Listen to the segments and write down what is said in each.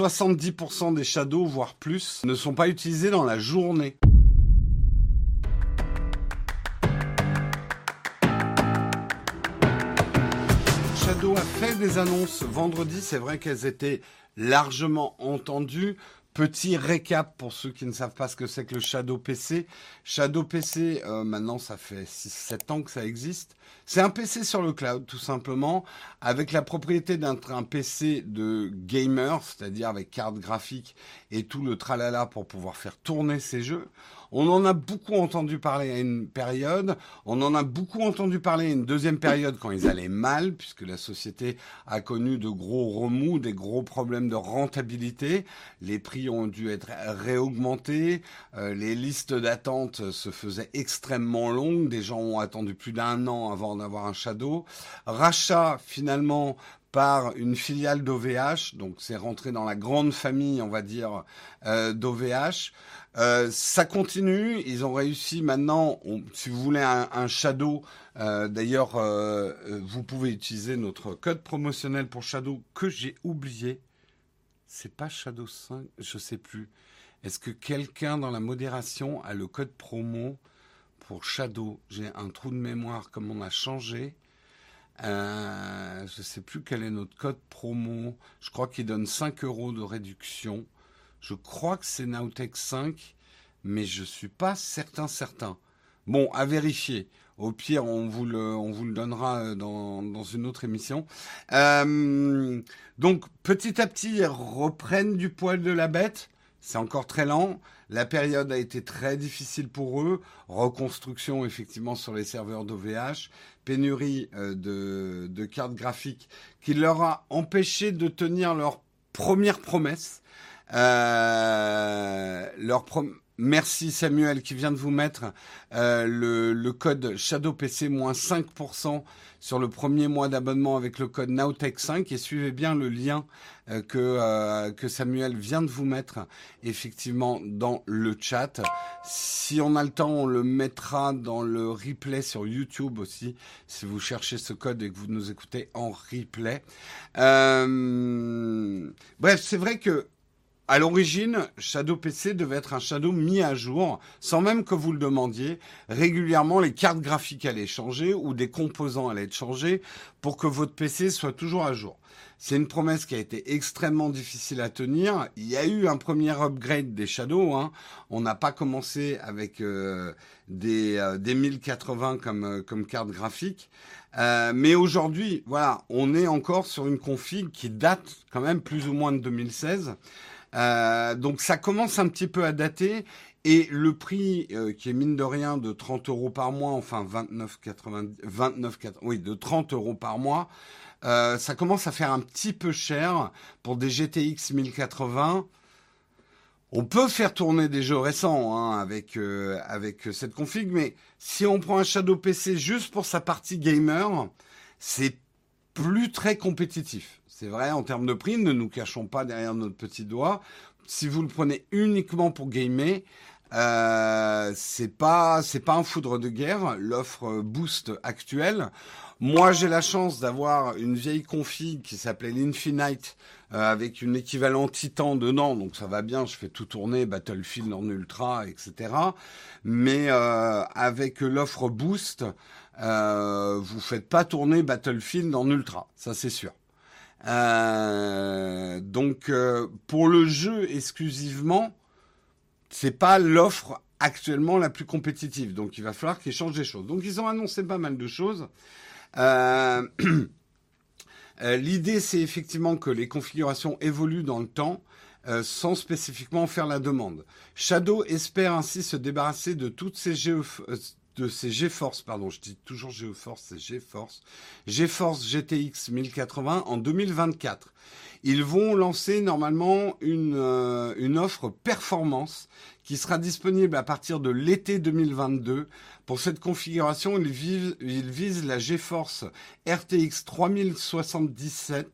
70% des shadows, voire plus, ne sont pas utilisés dans la journée. Shadow a fait des annonces vendredi, c'est vrai qu'elles étaient largement entendues. Petit récap pour ceux qui ne savent pas ce que c'est que le Shadow PC. Shadow PC, euh, maintenant ça fait 6-7 ans que ça existe. C'est un PC sur le cloud tout simplement, avec la propriété d'être un PC de gamer, c'est-à-dire avec carte graphique et tout le tralala pour pouvoir faire tourner ses jeux. On en a beaucoup entendu parler à une période, on en a beaucoup entendu parler à une deuxième période quand ils allaient mal, puisque la société a connu de gros remous, des gros problèmes de rentabilité, les prix ont dû être réaugmentés, euh, les listes d'attente se faisaient extrêmement longues, des gens ont attendu plus d'un an avant d'avoir un Shadow. Rachat finalement par une filiale d'OVH, donc c'est rentré dans la grande famille, on va dire, euh, d'OVH. Euh, ça continue, ils ont réussi maintenant, si vous voulez un, Shadow, euh, d'ailleurs, vous pouvez utiliser notre code promotionnel pour Shadow que j'ai oublié. C'est pas Shadow 5, je sais plus. Est-ce que quelqu'un dans la modération a le code promo pour Shadow? J'ai un trou de mémoire comme on a changé. Euh, je sais plus quel est notre code promo. Je crois qu'il donne 5 euros de réduction. Je crois que c'est Nowtech 5, mais je ne suis pas certain certain. Bon, à vérifier. Au pire, on vous le, donnera euh, dans, une autre émission. Euh, donc, petit à petit, ils reprennent du poil de la bête. C'est encore très lent. La période a été très difficile pour eux. Reconstruction effectivement sur les serveurs d'OVH, pénurie euh, de, cartes graphiques qui leur a empêché de tenir leur première promesse. Euh, leur Merci Samuel qui vient de vous mettre euh, le, le, code ShadowPC moins 5% sur le premier mois d'abonnement avec le code Nowtech5 et suivez bien le lien euh, que, que Samuel vient de vous mettre effectivement dans le chat. Si on a le temps, on le mettra dans le replay sur YouTube aussi, si vous cherchez ce code et que vous nous écoutez en replay. Bref, c'est vrai que à l'origine, Shadow PC devait être un Shadow mis à jour, sans même que vous le demandiez. Régulièrement, les cartes graphiques allaient changer ou des composants allaient être changés pour que votre PC soit toujours à jour. C'est une promesse qui a été extrêmement difficile à tenir. Il y a eu un premier upgrade des Shadows. Hein. On n'a pas commencé avec euh, des, euh, des 1080 comme, euh, comme carte graphique. mais aujourd'hui, voilà, on est encore sur une config qui date quand même plus ou moins de 2016. Euh, donc ça commence un petit peu à dater. Et le prix euh, qui est mine de rien de 30 euros par mois, enfin 29,90, 29, oui, de 30 euros par mois, euh, ça commence à faire un petit peu cher pour des GTX 1080. On peut faire tourner des jeux récents hein, avec avec cette config, mais si on prend un Shadow PC juste pour sa partie gamer, c'est plus très compétitif. C'est vrai, en termes de prix, ne nous cachons pas derrière notre petit doigt. Si vous le prenez uniquement pour gamer, euh, c'est pas c'est pas un foudre de guerre l'offre Boost actuelle. Moi, j'ai la chance d'avoir une vieille config qui s'appelait l'Infinite euh, avec une équivalent Titan dedans, donc ça va bien. Je fais tout tourner Battlefield en ultra, etc. Mais euh, avec l'offre Boost, euh, vous faites pas tourner Battlefield en ultra, ça c'est sûr. Euh, donc euh, pour le jeu exclusivement, c'est pas l'offre actuellement la plus compétitive. Donc il va falloir qu'ils changent des choses. Donc ils ont annoncé pas mal de choses. Euh, l'idée c'est effectivement que les configurations évoluent dans le temps. sans spécifiquement faire la demande. Shadow espère ainsi se débarrasser de toutes ces, de ces GeForce, pardon, je dis toujours GeForce, c'est GeForce, GeForce GTX 1080 en 2024. Ils vont lancer normalement une, euh, une offre performance qui sera disponible à partir de l'été 2022. Pour cette configuration, ils, visent, ils visent la GeForce RTX 3077,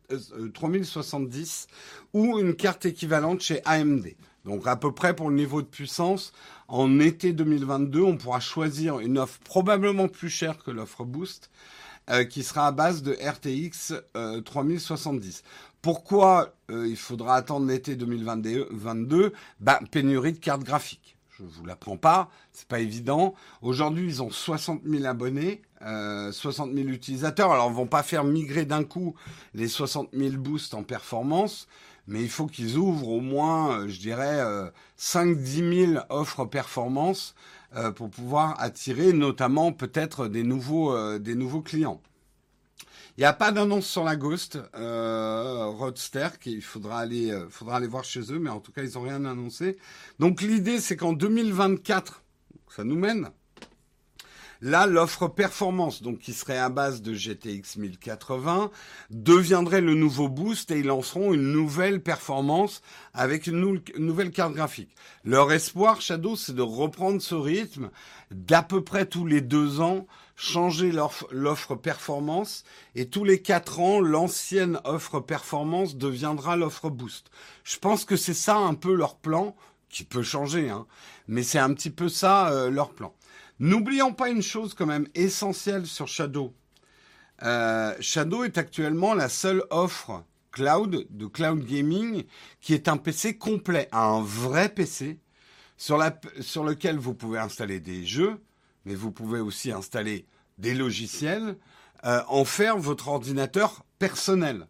3070 ou une carte équivalente chez AMD. Donc à peu près pour le niveau de puissance, en été 2022, on pourra choisir une offre probablement plus chère que l'offre Boost, euh, qui sera à base de RTX 3070. Euh, Pourquoi il faudra attendre l'été 2022 bah, Pénurie de cartes graphiques. Je vous l'apprends pas, c'est pas évident. Aujourd'hui, ils ont 60 000 abonnés, 60 000 utilisateurs. Alors, ils vont pas faire migrer d'un coup les 60 000 boosts en performance, mais il faut qu'ils ouvrent au moins, je dirais, 5-10 000 offres performance euh, pour pouvoir attirer notamment peut-être des nouveaux, euh, clients. Il n'y a pas d'annonce sur la Ghost euh, Roadster, qu'il faudra aller, euh, faudra aller voir chez eux, mais en tout cas ils n'ont rien annoncé. Donc l'idée c'est qu'en 2024, ça nous mène Là, l'offre performance, donc qui serait à base de GTX 1080, deviendrait le nouveau boost et ils lanceront une nouvelle performance avec une, nouvelle carte graphique. Leur espoir, Shadow, c'est de reprendre ce rythme d'à peu près tous les deux ans, changer l'offre performance et tous les quatre ans, l'ancienne offre performance deviendra l'offre boost. Je pense que c'est ça un peu leur plan, qui peut changer, hein, mais c'est un petit peu ça euh, leur plan. N'oublions pas une chose quand même essentielle sur Shadow. Euh, Shadow est actuellement la seule offre cloud de cloud gaming qui est un PC complet, un vrai PC sur, lequel vous pouvez installer des jeux, mais vous pouvez aussi installer des logiciels, euh, en faire votre ordinateur personnel.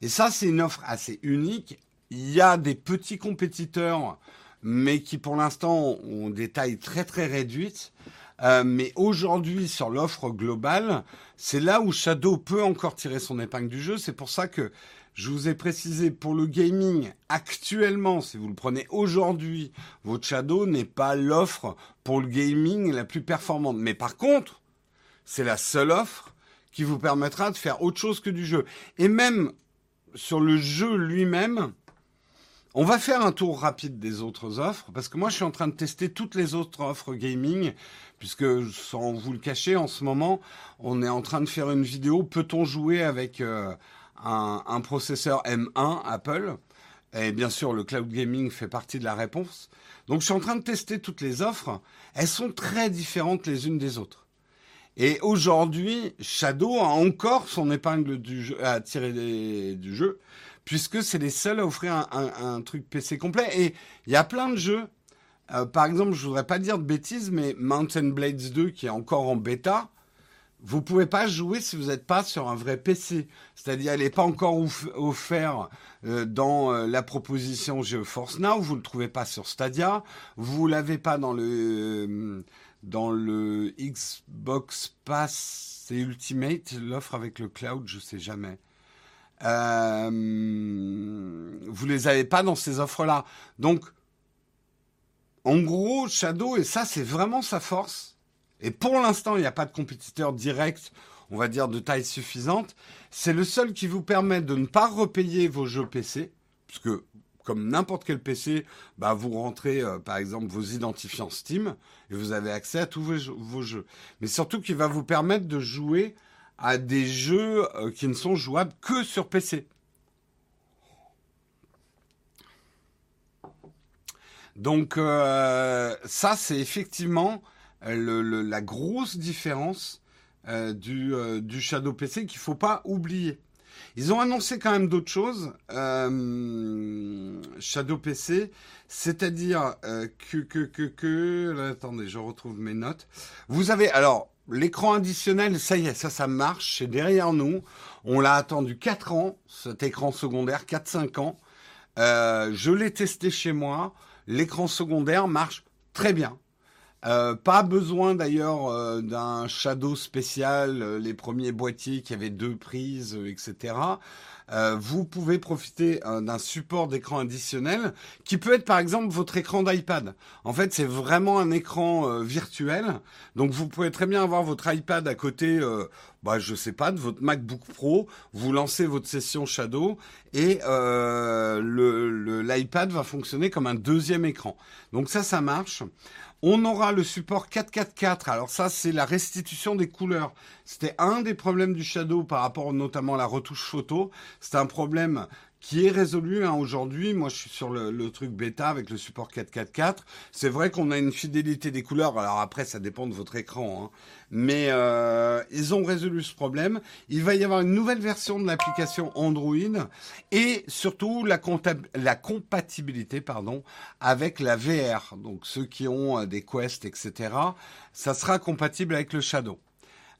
Et ça, c'est une offre assez unique. Il y a des petits compétiteurs, mais qui pour l'instant ont des tailles très très réduites. Euh, mais aujourd'hui, sur l'offre globale, c'est là où Shadow peut encore tirer son épingle du jeu. C'est pour ça que je vous ai précisé pour le gaming, actuellement, si vous le prenez aujourd'hui, votre Shadow n'est pas l'offre pour le gaming la plus performante. Mais par contre, c'est la seule offre qui vous permettra de faire autre chose que du jeu. Et même sur le jeu lui-même, on va faire un tour rapide des autres offres, parce que moi je suis en train de tester toutes les autres offres gaming, puisque sans vous le cacher, en ce moment, on est en train de faire une vidéo, peut-on jouer avec euh, un, processeur M1 Apple? Et bien sûr, le cloud gaming fait partie de la réponse. Donc je suis en train de tester toutes les offres, elles sont très différentes les unes des autres. Et aujourd'hui, Shadow a encore son épingle à tirer du jeu, puisque c'est les seuls à offrir un, truc PC complet. Et il y a plein de jeux. Euh, par exemple, je voudrais pas dire de bêtises, mais Mountain Blades 2, qui est encore en bêta, vous pouvez pas jouer si vous n'êtes pas sur un vrai PC. C'est-à-dire, elle n'est pas encore offert euh, dans euh, la proposition GeForce Now. Vous le trouvez pas sur Stadia. Vous l'avez pas dans le dans le Xbox Pass. C'est Ultimate, l'offre avec le cloud, je sais jamais. Euh, vous les avez pas dans ces offres-là. Donc, en gros, Shadow, et ça, c'est vraiment sa force. Et pour l'instant, il n'y a pas de compétiteur direct, on va dire, de taille suffisante. C'est le seul qui vous permet de ne pas repayer vos jeux PC, puisque comme n'importe quel PC, bah, vous rentrez euh, par exemple vos identifiants Steam et vous avez accès à tous vos jeux. Mais surtout qui va vous permettre de jouer à des jeux euh, qui ne sont jouables que sur PC. Donc euh, ça, c'est effectivement euh, la grosse différence du, Shadow PC qu'il ne faut pas oublier. Ils ont annoncé quand même d'autres choses, Shadow PC, c'est-à-dire que... Attendez, je retrouve mes notes. Vous avez... Alors, L'écran additionnel, ça y est, ça, ça marche, c'est derrière nous. On l'a attendu 4 ans, cet écran secondaire, 4-5 ans. Euh, je l'ai testé chez moi. L'écran secondaire marche très bien. Euh, pas besoin d'ailleurs euh, d'un shadow spécial, les premiers boîtiers qui avaient deux prises, etc. Euh, vous pouvez profiter euh, d'un support d'écran additionnel qui peut être par exemple votre écran d'iPad. En fait, c'est vraiment un écran euh, virtuel. Donc vous pouvez très bien avoir votre iPad à côté, bah, je sais pas, de votre MacBook Pro. Vous lancez votre session Shadow et l'iPad va fonctionner comme un deuxième écran. Donc ça, ça marche. On aura le support 444. Alors ça, c'est la restitution des couleurs. C'était un des problèmes du Shadow par rapport notamment à la retouche photo. C'est un problème qui est résolu hein, aujourd'hui. Moi, je suis sur le, truc bêta avec le support 444. C'est vrai qu'on a une fidélité des couleurs. Alors après, ça dépend de votre écran. Hein. Mais euh, ils ont résolu ce problème. Il va y avoir une nouvelle version de l'application Android et surtout la, la compatibilité pardon, avec la VR. Donc ceux qui ont euh, des Quest, etc., ça sera compatible avec le Shadow.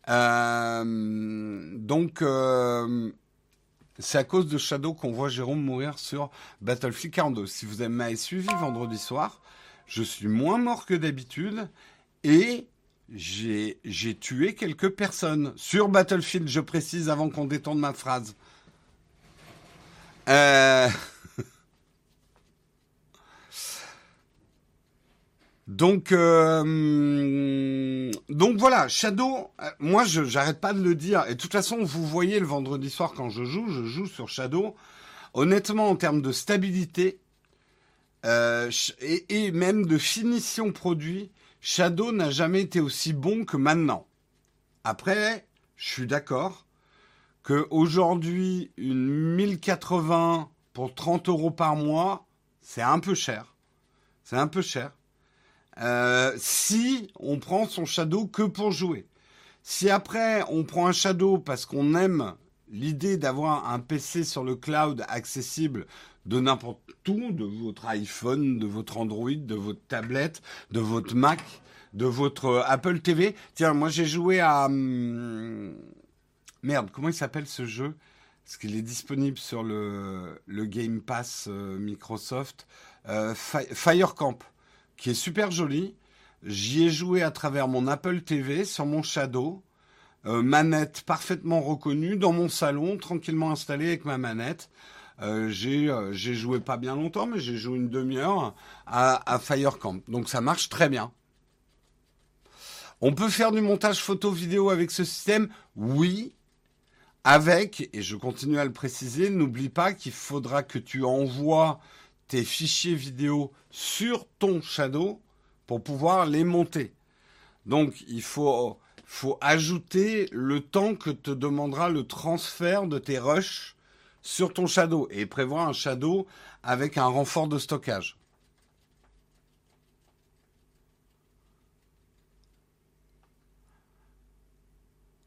Euh, donc... c'est à cause de Shadow qu'on voit Jérôme mourir sur Battlefield 42. Si vous m'avez suivi vendredi soir, je suis moins mort que d'habitude et j'ai tué quelques personnes sur Battlefield, je précise avant qu'on détourne ma phrase. Euh... Donc, euh, donc voilà, Shadow, euh, moi je j'arrête pas de le dire. Et de toute façon, vous voyez le vendredi soir quand je joue, je joue sur Shadow. Honnêtement, en termes de stabilité euh, et, même de finition produit, Shadow n'a jamais été aussi bon que maintenant. Après, je suis d'accord que aujourd'hui une 1080 pour 30 euros par mois, c'est un peu cher. C'est un peu cher. Euh, si on prend son Shadow que pour jouer. Si après on prend un Shadow parce qu'on aime l'idée d'avoir un PC sur le cloud accessible de n'importe où, de votre iPhone, de votre Android, de votre tablette, de votre Mac, de votre Apple TV. Tiens, moi j'ai joué à... Hum, merde, comment il s'appelle ce jeu? Parce qu'il est disponible sur le, Game Pass euh, Microsoft. Euh, Firecamp qui est super joli. J'y ai joué à travers mon Apple TV sur mon Shadow. Euh, manette parfaitement reconnue dans mon salon, tranquillement installée avec ma manette. Euh, euh, j'ai joué pas bien longtemps, mais j'ai joué une demi-heure à, Firecamp. Donc ça marche très bien. On peut faire du montage photo-vidéo avec ce système? Oui, avec, et je continue à le préciser, n'oublie pas qu'il faudra que tu envoies tes fichiers vidéo sur ton Shadow pour pouvoir les monter. Donc il faut, ajouter le temps que te demandera le transfert de tes rushs sur ton Shadow et prévoir un Shadow avec un renfort de stockage.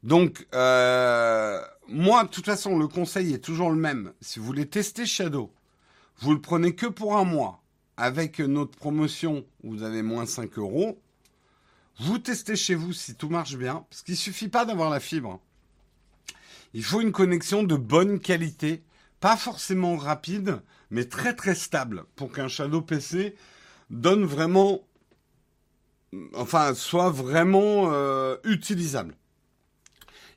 Donc, euh, moi, de toute façon, le conseil est toujours le même. Si vous voulez tester Shadow, vous le prenez que pour un mois. Avec notre promotion, vous avez moins 5 euros. Vous testez chez vous si tout marche bien, parce qu'il suffit pas d'avoir la fibre. Il faut une connexion de bonne qualité, pas forcément rapide, mais très très stable, pour qu'un Shadow PC donne vraiment, enfin, soit vraiment euh, utilisable.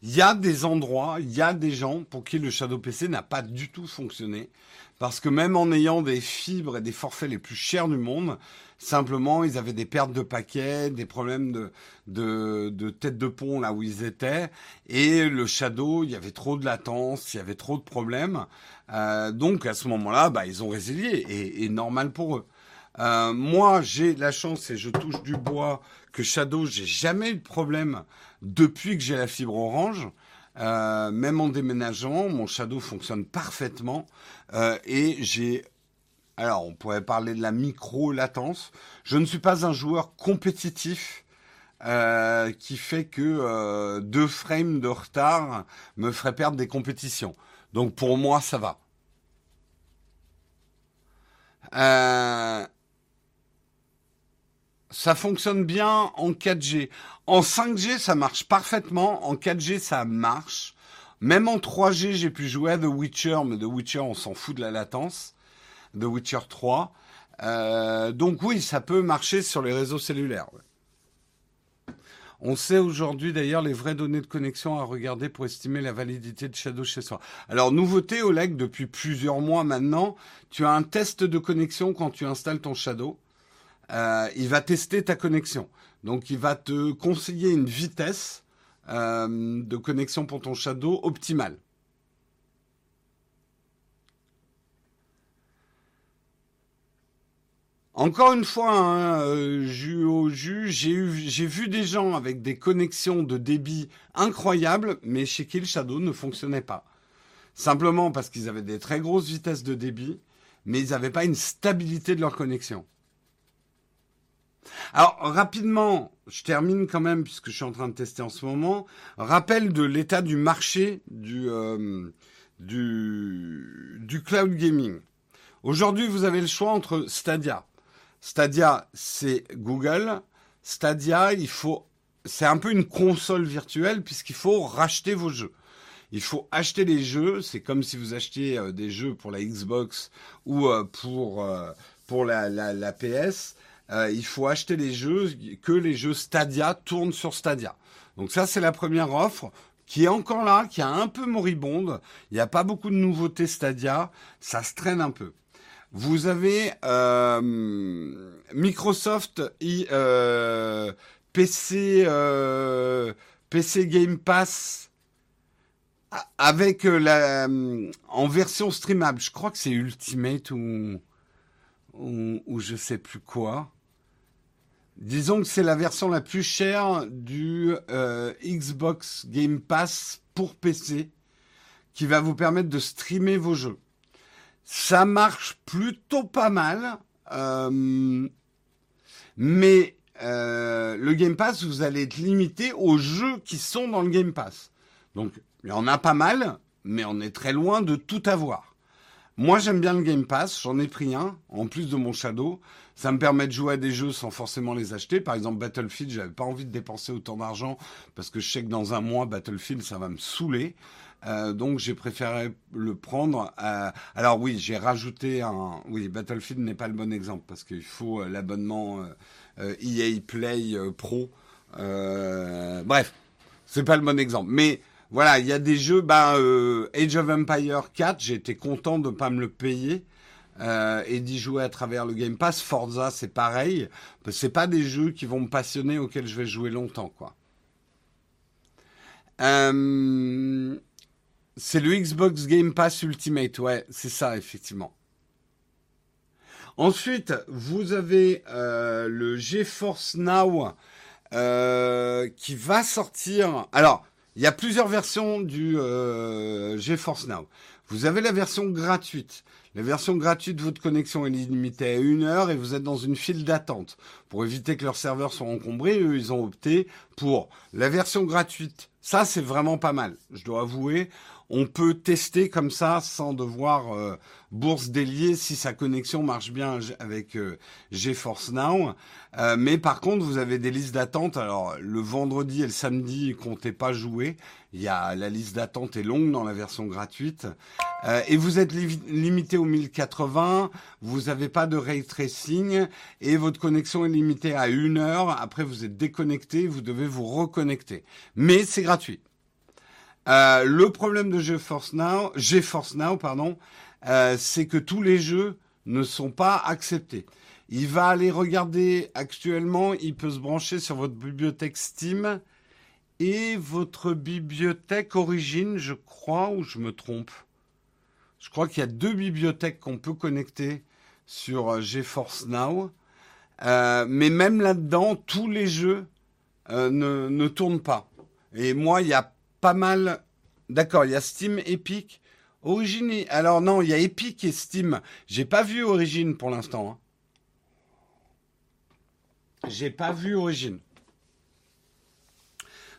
Il y a des endroits, il y a des gens pour qui le Shadow PC n'a pas du tout fonctionné. Parce que même en ayant des fibres et des forfaits les plus chers du monde, simplement, ils avaient des pertes de paquets, des problèmes de, de, de tête de pont là où ils étaient. Et le Shadow, il y avait trop de latence, il y avait trop de problèmes. Euh, donc, à ce moment-là, bah, ils ont résilié. Et, et normal pour eux. Euh, moi, j'ai la chance et je touche du bois que Shadow, j'ai jamais eu de problème depuis que j'ai la fibre orange. Euh, même en déménageant, mon Shadow fonctionne parfaitement euh, et j'ai alors, on pourrait parler de la micro-latence. Je ne suis pas un joueur compétitif euh, qui fait que deux frames de retard me ferait perdre des compétitions. Donc pour moi, ça va. Ça fonctionne bien en 4G. En 5G, ça marche parfaitement. En 4G, ça marche. Même en 3G, j'ai pu jouer à The Witcher, mais The Witcher, on s'en fout de la latence. The Witcher 3. Euh, donc oui, ça peut marcher sur les réseaux cellulaires. On sait aujourd'hui d'ailleurs les vraies données de connexion à regarder pour estimer la validité de Shadow chez soi. Alors nouveauté Oleg, depuis plusieurs mois maintenant, tu as un test de connexion quand tu installes ton Shadow. Euh, il va tester ta connexion. Donc il va te conseiller une vitesse euh, de connexion pour ton Shadow optimale. Encore une fois, hein, euh, j'ai vu des gens avec des connexions de débit incroyables, mais chez qui le Shadow ne fonctionnait pas. simplement parce qu'ils avaient des très grosses vitesses de débit, mais ils n'avaient pas une stabilité de leur connexion. Alors rapidement, je termine quand même puisque je suis en train de tester en ce moment. Rappel de l'état du marché du, euh, du, du cloud gaming. Aujourd'hui, vous avez le choix entre Stadia. Stadia, c'est Google. Stadia, il faut, c'est un peu une console virtuelle puisqu'il faut racheter vos jeux. Il faut acheter les jeux. C'est comme si vous achetiez euh, des jeux pour la Xbox ou euh, pour pour la, la PS. Euh, il faut acheter les jeux, que les jeux Stadia tournent sur Stadia. Donc ça, c'est la première offre qui est encore là, qui est un peu moribonde. Il n'y a pas beaucoup de nouveautés Stadia, ça se traîne un peu. Vous avez euh, Microsoft euh, PC PC Game Pass avec la en version streamable. Je crois que c'est Ultimate ou, ou ou je sais plus quoi. Disons que c'est la version la plus chère du euh, Xbox Game Pass pour PC qui va vous permettre de streamer vos jeux. Ça marche plutôt pas mal, euh, mais euh, le Game Pass, vous allez être limité aux jeux qui sont dans le Game Pass. Donc, il y en a pas mal, mais on est très loin de tout avoir. Moi, j'aime bien le Game Pass, j'en ai pris un, en plus de mon Shadow. Ça me permet de jouer à des jeux sans forcément les acheter. Par exemple, Battlefield, j'avais pas envie de dépenser autant d'argent parce que je sais que dans un mois, Battlefield, ça va me saouler. Euh, donc j'ai préféré le prendre. Alors oui, j'ai rajouté un. Oui, Battlefield n'est pas le bon exemple parce qu'il faut euh, l'abonnement euh, EA Play Pro. bref, c'est pas le bon exemple. Mais voilà, il y a des jeux. Ben, Age of Empire 4, j'ai été content de pas me le payer euh, et d'y jouer à travers le Game Pass. Forza, c'est pareil. C'est pas des jeux qui vont me passionner, auxquels je vais jouer longtemps, quoi. Euh, c'est le Xbox Game Pass Ultimate, ouais, c'est ça, effectivement. Ensuite, vous avez euh, le GeForce Now qui va sortir. Alors, il y a plusieurs versions du GeForce Now. Vous avez la version gratuite. La version gratuite de votre connexion est limitée à une heure et vous êtes dans une file d'attente. Pour éviter que leurs serveurs soient encombrés, eux, ils ont opté pour la version gratuite. Ça, c'est vraiment pas mal. Je dois avouer, on peut tester comme ça sans devoir euh, bourse délier si sa connexion marche bien avec euh, GeForce Now. Euh, mais par contre, vous avez des listes d'attente. Alors le vendredi et le samedi, comptez pas jouer. Il y a la liste d'attente est longue dans la version gratuite. et vous êtes limité au 1080. Vous n'avez pas de ray tracing et votre connexion est limitée à une heure. Après, vous êtes déconnecté. Vous devez vous reconnecter. Mais c'est gratuit. Euh, le problème de GeForce Now, GeForce Now, pardon, euh, c'est que tous les jeux ne sont pas acceptés. Il va aller regarder actuellement, il peut se brancher sur votre bibliothèque Steam et votre bibliothèque Origin, je crois, ou je me trompe. Je crois qu'il y a deux bibliothèques qu'on peut connecter sur euh, GeForce Now. mais même là-dedans, tous les jeux ne, ne tournent pas. Et moi, il y a pas mal. D'accord, il y a Steam, Epic. Origine. Alors non, il y a Epic et Steam. J'ai pas vu Origine pour l'instant. Hein. J'ai pas vu Origine.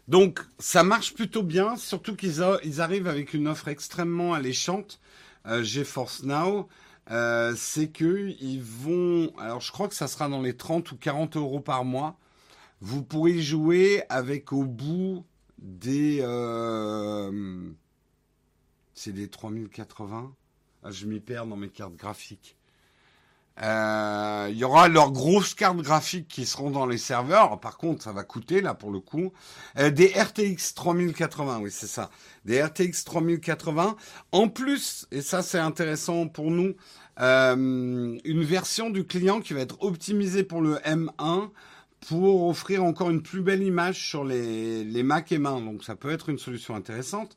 Donc ça marche plutôt bien, surtout qu'ils ils arrivent avec une offre extrêmement alléchante. Euh, GeForce Now, euh, c'est que ils vont. Alors je crois que ça sera dans les 30 ou 40 euros par mois. Vous pourrez jouer avec au bout des. Euh, c'est des 3080. Ah, je m'y perds dans mes cartes graphiques. Euh, il y aura leurs grosses cartes graphiques qui seront dans les serveurs. Par contre, ça va coûter là pour le coup. Euh, des RTX 3080, oui c'est ça. Des RTX 3080. En plus, et ça c'est intéressant pour nous, une version du client qui va être optimisée pour le M1 pour offrir encore une plus belle image sur les, les Mac et mains. Donc ça peut être une solution intéressante.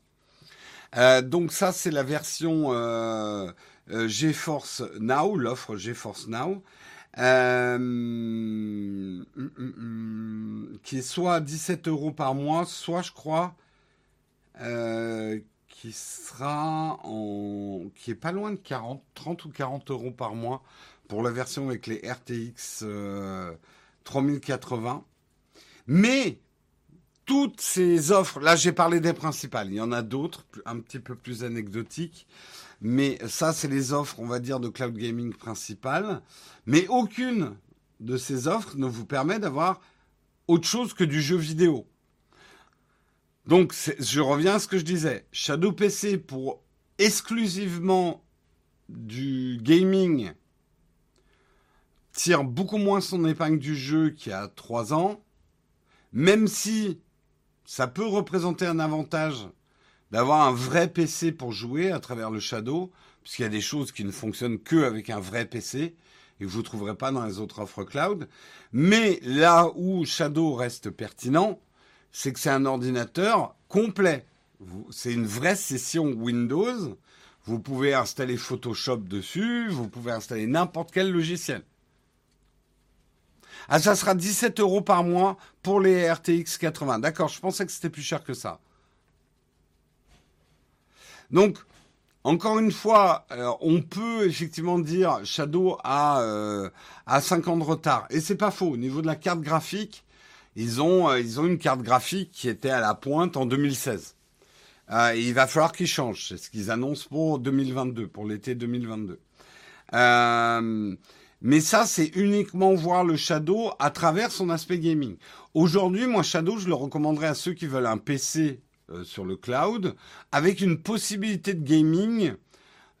Euh, donc ça c'est la version euh, euh, GeForce Now, l'offre GeForce Now, euh, hum, hum, hum, qui est soit 17 euros par mois, soit je crois qui sera en, qui est pas loin de 40, 30 ou 40 euros par mois pour la version avec les RTX 3080. Mais toutes ces offres, là j'ai parlé des principales, il y en a d'autres, un petit peu plus anecdotiques, mais ça c'est les offres, on va dire, de cloud gaming principales, mais aucune de ces offres ne vous permet d'avoir autre chose que du jeu vidéo. Donc je reviens à ce que je disais, Shadow PC pour exclusivement du gaming tire beaucoup moins son épingle du jeu qu'il y a trois ans, même si ça peut représenter un avantage d'avoir un vrai PC pour jouer à travers le Shadow, puisqu'il y a des choses qui ne fonctionnent que avec un vrai PC et que vous ne trouverez pas dans les autres offres cloud. Mais là où Shadow reste pertinent, c'est que c'est un ordinateur complet. C'est une vraie session Windows. Vous pouvez installer Photoshop dessus, vous pouvez installer n'importe quel logiciel. Ah, ça sera 17 euros par mois pour les RTX 80. D'accord, je pensais que c'était plus cher que ça. Donc, encore une fois, euh, on peut effectivement dire Shadow a, euh, a 5 ans de retard. Et c'est pas faux. Au niveau de la carte graphique, ils ont, euh, une carte graphique qui était à la pointe en 2016. Euh, il va falloir qu'ils changent. C'est ce qu'ils annoncent pour 2022, pour l'été 2022. Euh, mais ça, c'est uniquement voir le Shadow à travers son aspect gaming. Aujourd'hui, moi, Shadow, je le recommanderais à ceux qui veulent un PC euh, sur le cloud avec une possibilité de gaming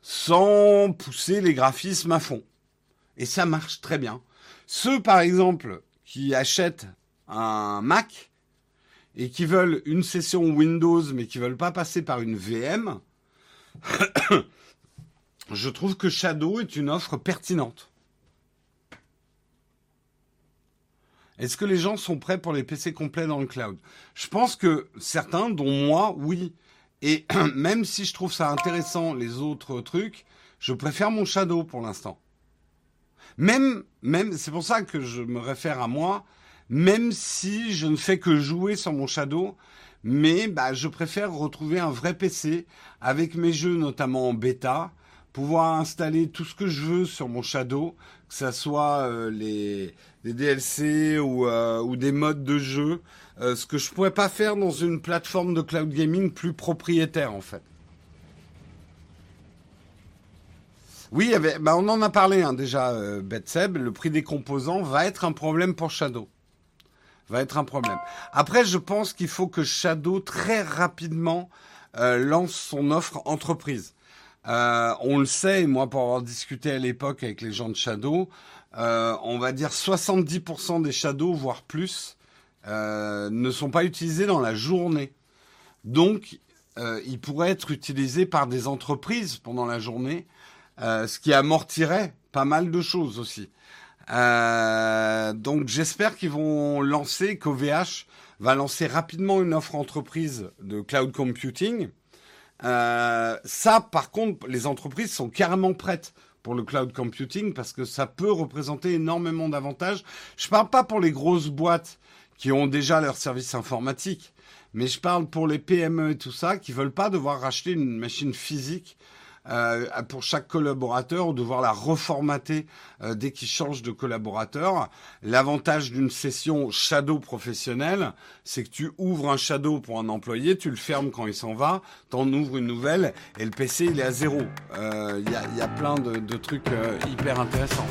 sans pousser les graphismes à fond. Et ça marche très bien. Ceux, par exemple, qui achètent un Mac et qui veulent une session Windows mais qui veulent pas passer par une VM, je trouve que Shadow est une offre pertinente. Est-ce que les gens sont prêts pour les PC complets dans le cloud? Je pense que certains, dont moi, oui. Et même si je trouve ça intéressant, les autres trucs, je préfère mon Shadow pour l'instant. Même, même, c'est pour ça que je me réfère à moi, même si je ne fais que jouer sur mon Shadow, mais bah, je préfère retrouver un vrai PC avec mes jeux, notamment en bêta, pouvoir installer tout ce que je veux sur mon Shadow, que ce soit euh, les, DLC euh, ou, des modes de jeu, euh, ce que je pourrais pas faire dans une plateforme de cloud gaming plus propriétaire en fait. Oui, bah, on en a parlé hein, déjà, Betseb, le prix des composants va être un problème pour Shadow. Va être un problème. Après, je pense qu'il faut que Shadow très rapidement lance son offre entreprise. Euh, on le sait, moi pour avoir discuté à l'époque avec les gens de Shadow, euh, on va dire 70% des Shadows, voire plus, euh, ne sont pas utilisés dans la journée. Donc, ils pourraient être utilisés par des entreprises pendant la journée, ce qui amortirait pas mal de choses aussi. donc j'espère qu'ils vont lancer, qu'OVH va lancer rapidement une offre entreprise de cloud computing euh, ça, par contre, les entreprises sont carrément prêtes pour le cloud computing parce que ça peut représenter énormément d'avantages. Je parle pas pour les grosses boîtes qui ont déjà leur service informatique, mais je parle pour les PME et tout ça qui veulent pas devoir racheter une machine physique euh, pour chaque collaborateur ou devoir la reformater euh, dès qu'il change de collaborateur. L'avantage d'une session shadow professionnelle, c'est que tu ouvres un shadow pour un employé, tu le fermes quand il s'en va, t'en ouvres une nouvelle et le PC il est à zéro. Il euh, y, a, y, a, plein de, de trucs hyper intéressants.